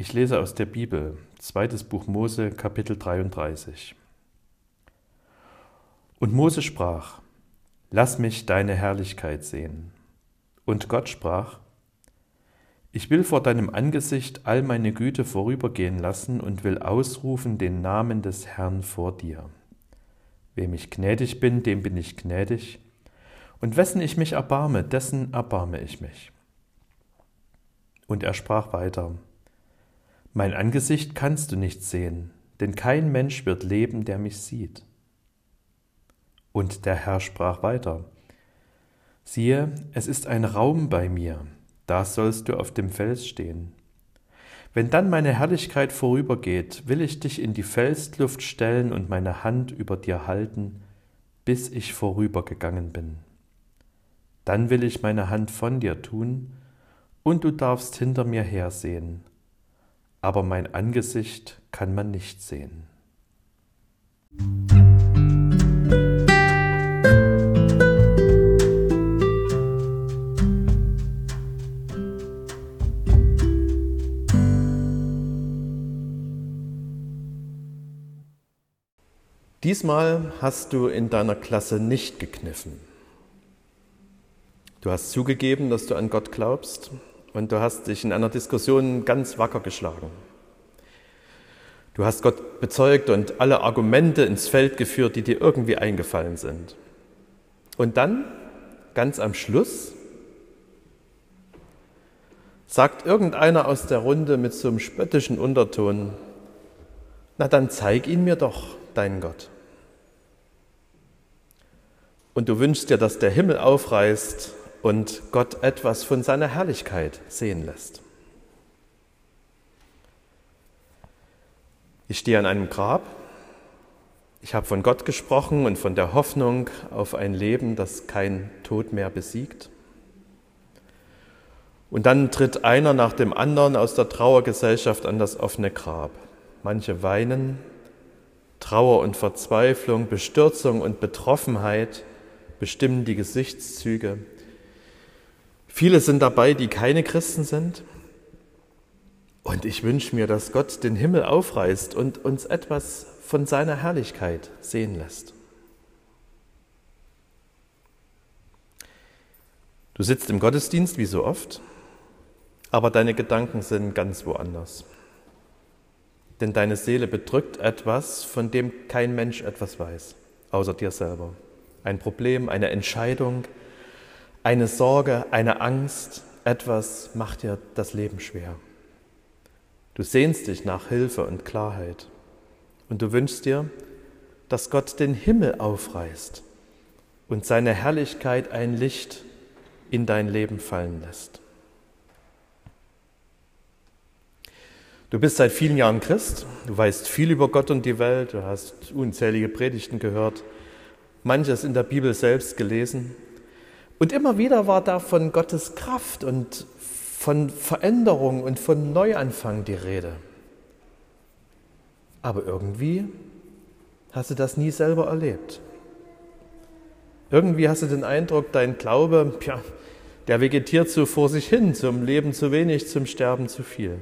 Ich lese aus der Bibel, zweites Buch Mose, Kapitel 33. Und Mose sprach, Lass mich deine Herrlichkeit sehen. Und Gott sprach, Ich will vor deinem Angesicht all meine Güte vorübergehen lassen und will ausrufen den Namen des Herrn vor dir. Wem ich gnädig bin, dem bin ich gnädig, und wessen ich mich erbarme, dessen erbarme ich mich. Und er sprach weiter, Mein Angesicht kannst du nicht sehen, denn kein Mensch wird leben, der mich sieht. Und der Herr sprach weiter, Siehe, es ist ein Raum bei mir, da sollst du auf dem Fels stehen. Wenn dann meine Herrlichkeit vorübergeht, will ich dich in die Felskluft stellen und meine Hand über dir halten, bis ich vorübergegangen bin. Dann will ich meine Hand von dir tun, und du darfst hinter mir hersehen, aber mein Angesicht kann man nicht sehen. Diesmal hast du in deiner Klasse nicht gekniffen. Du hast zugegeben, dass du an Gott glaubst und du hast dich in einer Diskussion ganz wacker geschlagen. Du hast Gott bezeugt und alle Argumente ins Feld geführt, die dir irgendwie eingefallen sind. Und dann, ganz am Schluss, sagt irgendeiner aus der Runde mit so einem spöttischen Unterton, na dann zeig ihn mir doch, dein Gott. Und du wünschst dir, dass der Himmel aufreißt und Gott etwas von seiner Herrlichkeit sehen lässt. Ich stehe an einem Grab. Ich habe von Gott gesprochen und von der Hoffnung auf ein Leben, das kein Tod mehr besiegt. Und dann tritt einer nach dem anderen aus der Trauergesellschaft an das offene Grab. Manche weinen, Trauer und Verzweiflung, Bestürzung und Betroffenheit bestimmen die Gesichtszüge. Viele sind dabei, die keine Christen sind. Und ich wünsche mir, dass Gott den Himmel aufreißt und uns etwas von seiner Herrlichkeit sehen lässt. Du sitzt im Gottesdienst wie so oft, aber deine Gedanken sind ganz woanders. Denn deine Seele bedrückt etwas, von dem kein Mensch etwas weiß, außer dir selber. Ein Problem, eine Entscheidung, eine Sorge, eine Angst, etwas macht dir das Leben schwer. Du sehnst dich nach Hilfe und Klarheit und du wünschst dir, dass Gott den Himmel aufreißt und seine Herrlichkeit ein Licht in dein Leben fallen lässt. Du bist seit vielen Jahren Christ, du weißt viel über Gott und die Welt, du hast unzählige Predigten gehört, manches in der Bibel selbst gelesen. Und immer wieder war da von Gottes Kraft und von Veränderung und von Neuanfang die Rede. Aber irgendwie hast du das nie selber erlebt. Irgendwie hast du den Eindruck, dein Glaube, ja, der vegetiert so vor sich hin, zum Leben zu wenig, zum Sterben zu viel.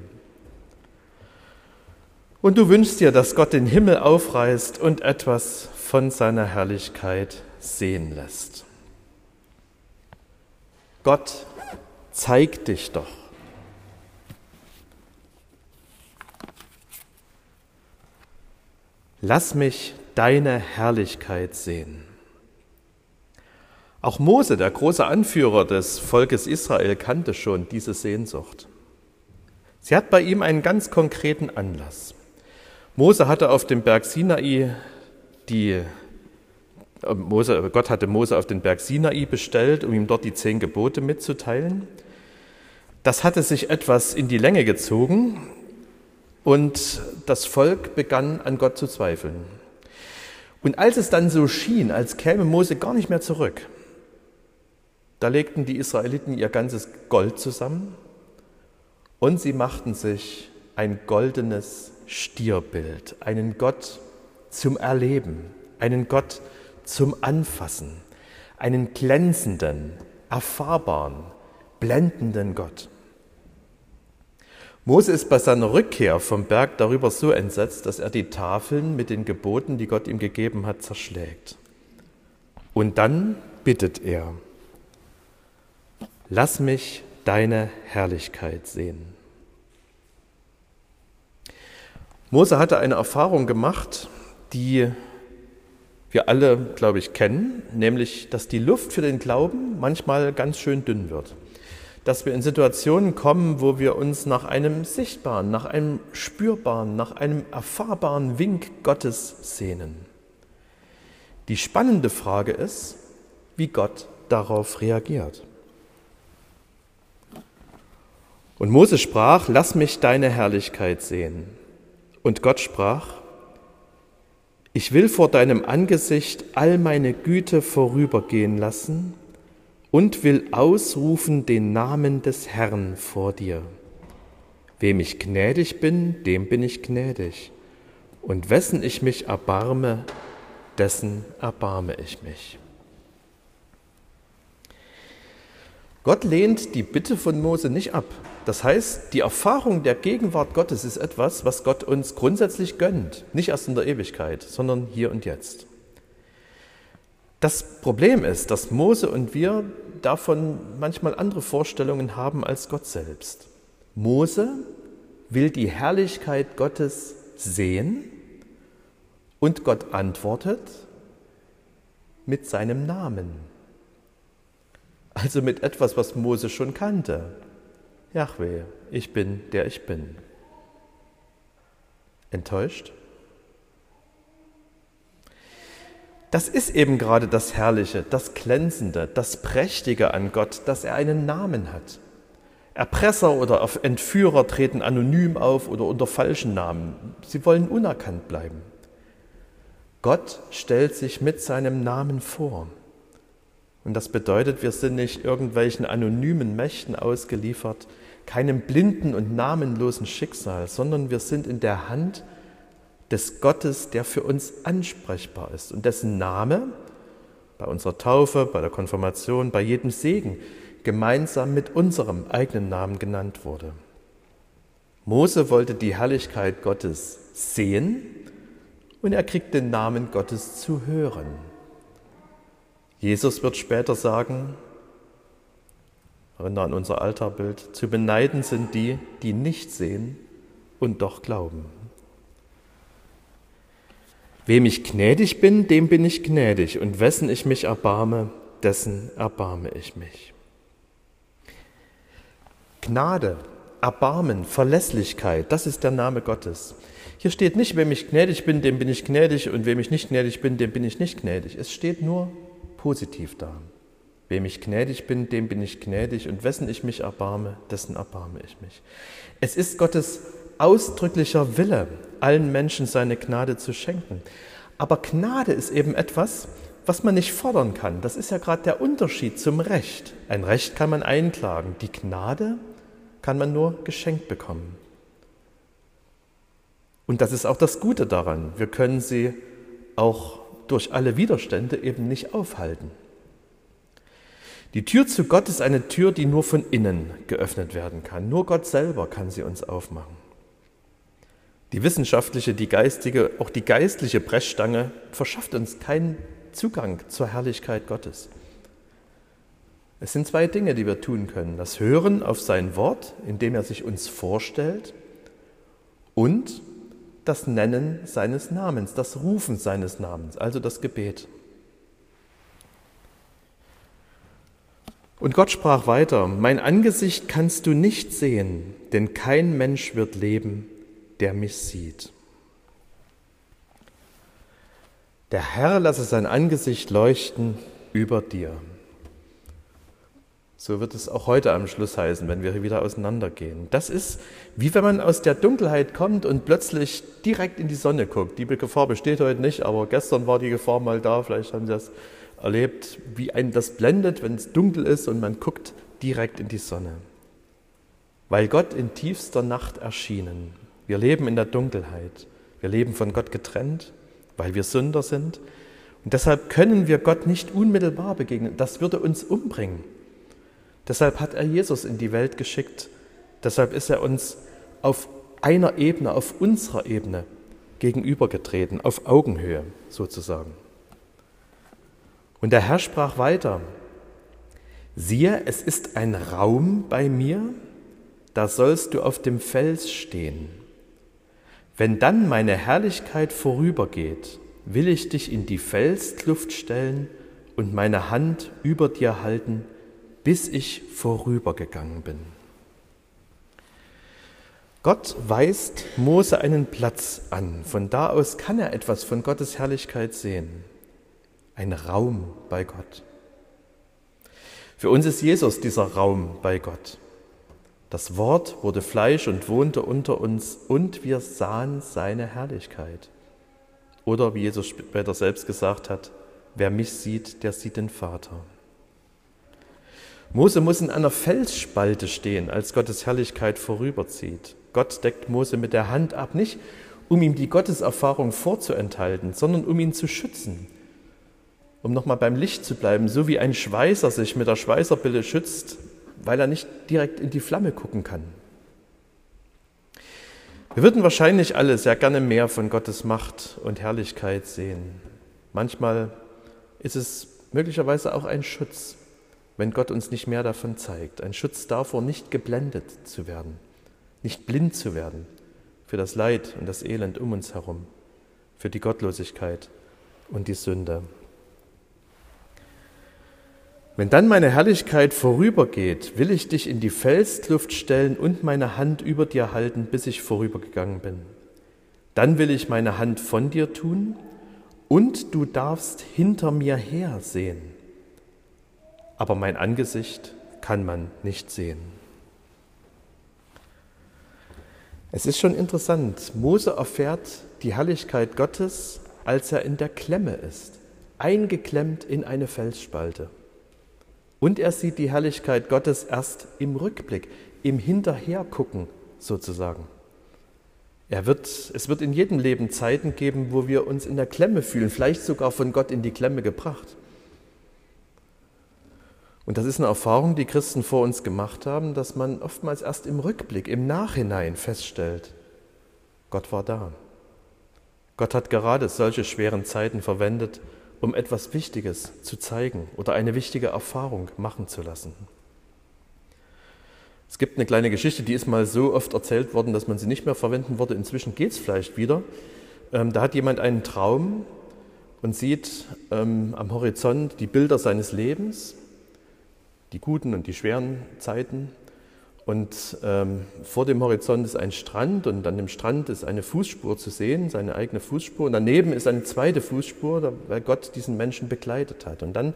Und du wünschst dir, dass Gott den Himmel aufreißt und etwas von seiner Herrlichkeit sehen lässt. Gott, zeig dich doch. Lass mich deine Herrlichkeit sehen. Auch Mose, der große Anführer des Volkes Israel, kannte schon diese Sehnsucht. Sie hat bei ihm einen ganz konkreten Anlass. Mose hatte auf dem Berg Sinai die Mose, Gott hatte Mose auf den Berg Sinai bestellt, um ihm dort die zehn Gebote mitzuteilen. Das hatte sich etwas in die Länge gezogen und das Volk begann an Gott zu zweifeln. Und als es dann so schien, als käme Mose gar nicht mehr zurück, da legten die Israeliten ihr ganzes Gold zusammen und sie machten sich ein goldenes Stierbild, einen Gott zum Erleben, einen Gott zum Anfassen, einen glänzenden, erfahrbaren, blendenden Gott. Mose ist bei seiner Rückkehr vom Berg darüber so entsetzt, dass er die Tafeln mit den Geboten, die Gott ihm gegeben hat, zerschlägt. Und dann bittet er, lass mich deine Herrlichkeit sehen. Mose hatte eine Erfahrung gemacht, die wir alle, glaube ich, kennen, nämlich, dass die Luft für den Glauben manchmal ganz schön dünn wird dass wir in Situationen kommen, wo wir uns nach einem sichtbaren, nach einem spürbaren, nach einem erfahrbaren Wink Gottes sehnen. Die spannende Frage ist, wie Gott darauf reagiert. Und Mose sprach, lass mich deine Herrlichkeit sehen. Und Gott sprach, ich will vor deinem Angesicht all meine Güte vorübergehen lassen und will ausrufen den Namen des Herrn vor dir. Wem ich gnädig bin, dem bin ich gnädig, und wessen ich mich erbarme, dessen erbarme ich mich. Gott lehnt die Bitte von Mose nicht ab. Das heißt, die Erfahrung der Gegenwart Gottes ist etwas, was Gott uns grundsätzlich gönnt, nicht erst in der Ewigkeit, sondern hier und jetzt. Das Problem ist, dass Mose und wir davon manchmal andere Vorstellungen haben als Gott selbst. Mose will die Herrlichkeit Gottes sehen und Gott antwortet mit seinem Namen. Also mit etwas, was Mose schon kannte. Yahweh, ich bin, der ich bin. Enttäuscht? Das ist eben gerade das Herrliche, das Glänzende, das Prächtige an Gott, dass er einen Namen hat. Erpresser oder Entführer treten anonym auf oder unter falschen Namen. Sie wollen unerkannt bleiben. Gott stellt sich mit seinem Namen vor. Und das bedeutet, wir sind nicht irgendwelchen anonymen Mächten ausgeliefert, keinem blinden und namenlosen Schicksal, sondern wir sind in der Hand des Gottes, der für uns ansprechbar ist und dessen Name bei unserer Taufe, bei der Konfirmation, bei jedem Segen gemeinsam mit unserem eigenen Namen genannt wurde. Mose wollte die Herrlichkeit Gottes sehen und er kriegt den Namen Gottes zu hören. Jesus wird später sagen, erinnere an unser Altarbild, zu beneiden sind die, die nicht sehen und doch glauben. Wem ich gnädig bin, dem bin ich gnädig, und wessen ich mich erbarme, dessen erbarme ich mich. Gnade, Erbarmen, Verlässlichkeit, das ist der Name Gottes. Hier steht nicht, wem ich gnädig bin, dem bin ich gnädig, und wem ich nicht gnädig bin, dem bin ich nicht gnädig. Es steht nur positiv da. Wem ich gnädig bin, dem bin ich gnädig, und wessen ich mich erbarme, dessen erbarme ich mich. Es ist Gottes ausdrücklicher Wille, allen Menschen seine Gnade zu schenken. Aber Gnade ist eben etwas, was man nicht fordern kann. Das ist ja gerade der Unterschied zum Recht. Ein Recht kann man einklagen, die Gnade kann man nur geschenkt bekommen. Und das ist auch das Gute daran. Wir können sie auch durch alle Widerstände eben nicht aufhalten. Die Tür zu Gott ist eine Tür, die nur von innen geöffnet werden kann. Nur Gott selber kann sie uns aufmachen. Die wissenschaftliche, die geistige, auch die geistliche Brechstange verschafft uns keinen Zugang zur Herrlichkeit Gottes. Es sind zwei Dinge, die wir tun können. Das Hören auf sein Wort, indem er sich uns vorstellt, und das Nennen seines Namens, das Rufen seines Namens, also das Gebet. Und Gott sprach weiter, mein Angesicht kannst du nicht sehen, denn kein Mensch wird leben, der mich sieht. Der Herr lasse sein Angesicht leuchten über dir. So wird es auch heute am Schluss heißen, wenn wir wieder auseinandergehen. Das ist wie wenn man aus der Dunkelheit kommt und plötzlich direkt in die Sonne guckt. Die Gefahr besteht heute nicht, aber gestern war die Gefahr mal da. Vielleicht haben Sie das erlebt, wie einen das blendet, wenn es dunkel ist und man guckt direkt in die Sonne. Weil Gott in tiefster Nacht erschienen wir leben in der Dunkelheit. Wir leben von Gott getrennt, weil wir Sünder sind. Und deshalb können wir Gott nicht unmittelbar begegnen. Das würde uns umbringen. Deshalb hat er Jesus in die Welt geschickt. Deshalb ist er uns auf einer Ebene, auf unserer Ebene gegenübergetreten, auf Augenhöhe sozusagen. Und der Herr sprach weiter, siehe, es ist ein Raum bei mir, da sollst du auf dem Fels stehen. Wenn dann meine Herrlichkeit vorübergeht, will ich dich in die Felskluft stellen und meine Hand über dir halten, bis ich vorübergegangen bin. Gott weist Mose einen Platz an. Von da aus kann er etwas von Gottes Herrlichkeit sehen. Ein Raum bei Gott. Für uns ist Jesus dieser Raum bei Gott. Das Wort wurde Fleisch und wohnte unter uns und wir sahen seine Herrlichkeit. Oder wie Jesus später selbst gesagt hat, wer mich sieht, der sieht den Vater. Mose muss in einer Felsspalte stehen, als Gottes Herrlichkeit vorüberzieht. Gott deckt Mose mit der Hand ab, nicht um ihm die Gotteserfahrung vorzuenthalten, sondern um ihn zu schützen. Um nochmal beim Licht zu bleiben, so wie ein Schweißer sich mit der Schweißerbille schützt, weil er nicht direkt in die Flamme gucken kann. Wir würden wahrscheinlich alle sehr gerne mehr von Gottes Macht und Herrlichkeit sehen. Manchmal ist es möglicherweise auch ein Schutz, wenn Gott uns nicht mehr davon zeigt. Ein Schutz davor, nicht geblendet zu werden, nicht blind zu werden für das Leid und das Elend um uns herum, für die Gottlosigkeit und die Sünde. Wenn dann meine Herrlichkeit vorübergeht, will ich dich in die Felskluft stellen und meine Hand über dir halten, bis ich vorübergegangen bin. Dann will ich meine Hand von dir tun und du darfst hinter mir her sehen. Aber mein Angesicht kann man nicht sehen. Es ist schon interessant. Mose erfährt die Herrlichkeit Gottes, als er in der Klemme ist, eingeklemmt in eine Felsspalte. Und er sieht die Herrlichkeit Gottes erst im Rückblick, im Hinterhergucken sozusagen. Er wird, es wird in jedem Leben Zeiten geben, wo wir uns in der Klemme fühlen, vielleicht sogar von Gott in die Klemme gebracht. Und das ist eine Erfahrung, die Christen vor uns gemacht haben, dass man oftmals erst im Rückblick, im Nachhinein feststellt, Gott war da. Gott hat gerade solche schweren Zeiten verwendet, um etwas Wichtiges zu zeigen oder eine wichtige Erfahrung machen zu lassen. Es gibt eine kleine Geschichte, die ist mal so oft erzählt worden, dass man sie nicht mehr verwenden würde. Inzwischen geht es vielleicht wieder. Ähm, da hat jemand einen Traum und sieht ähm, am Horizont die Bilder seines Lebens, die guten und die schweren Zeiten. Und ähm, vor dem Horizont ist ein Strand und an dem Strand ist eine Fußspur zu sehen, seine eigene Fußspur. Und daneben ist eine zweite Fußspur, weil Gott diesen Menschen begleitet hat. Und dann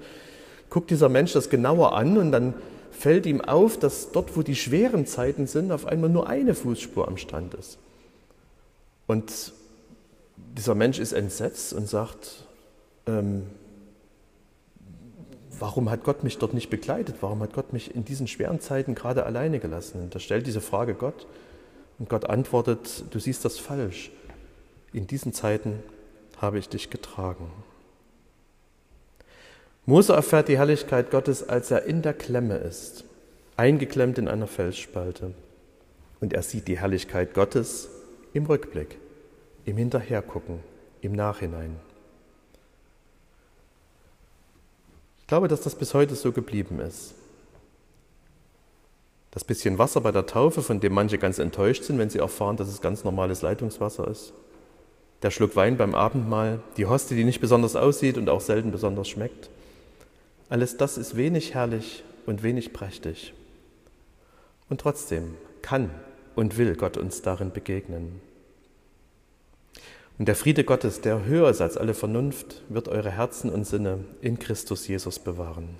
guckt dieser Mensch das genauer an und dann fällt ihm auf, dass dort, wo die schweren Zeiten sind, auf einmal nur eine Fußspur am Strand ist. Und dieser Mensch ist entsetzt und sagt, ähm, warum hat Gott mich dort nicht begleitet? Warum hat Gott mich in diesen schweren Zeiten gerade alleine gelassen? Und er stellt diese Frage Gott und Gott antwortet, du siehst das falsch. In diesen Zeiten habe ich dich getragen. Mose erfährt die Herrlichkeit Gottes, als er in der Klemme ist, eingeklemmt in einer Felsspalte. Und er sieht die Herrlichkeit Gottes im Rückblick, im Hinterhergucken, im Nachhinein. Glaube, dass das bis heute so geblieben ist. Das bisschen Wasser bei der Taufe, von dem manche ganz enttäuscht sind, wenn sie erfahren, dass es ganz normales Leitungswasser ist. Der Schluck Wein beim Abendmahl, die Hostie, die nicht besonders aussieht und auch selten besonders schmeckt. Alles das ist wenig herrlich und wenig prächtig. Und trotzdem kann und will Gott uns darin begegnen. Und der Friede Gottes, der höher ist als alle Vernunft, wird eure Herzen und Sinne in Christus Jesus bewahren.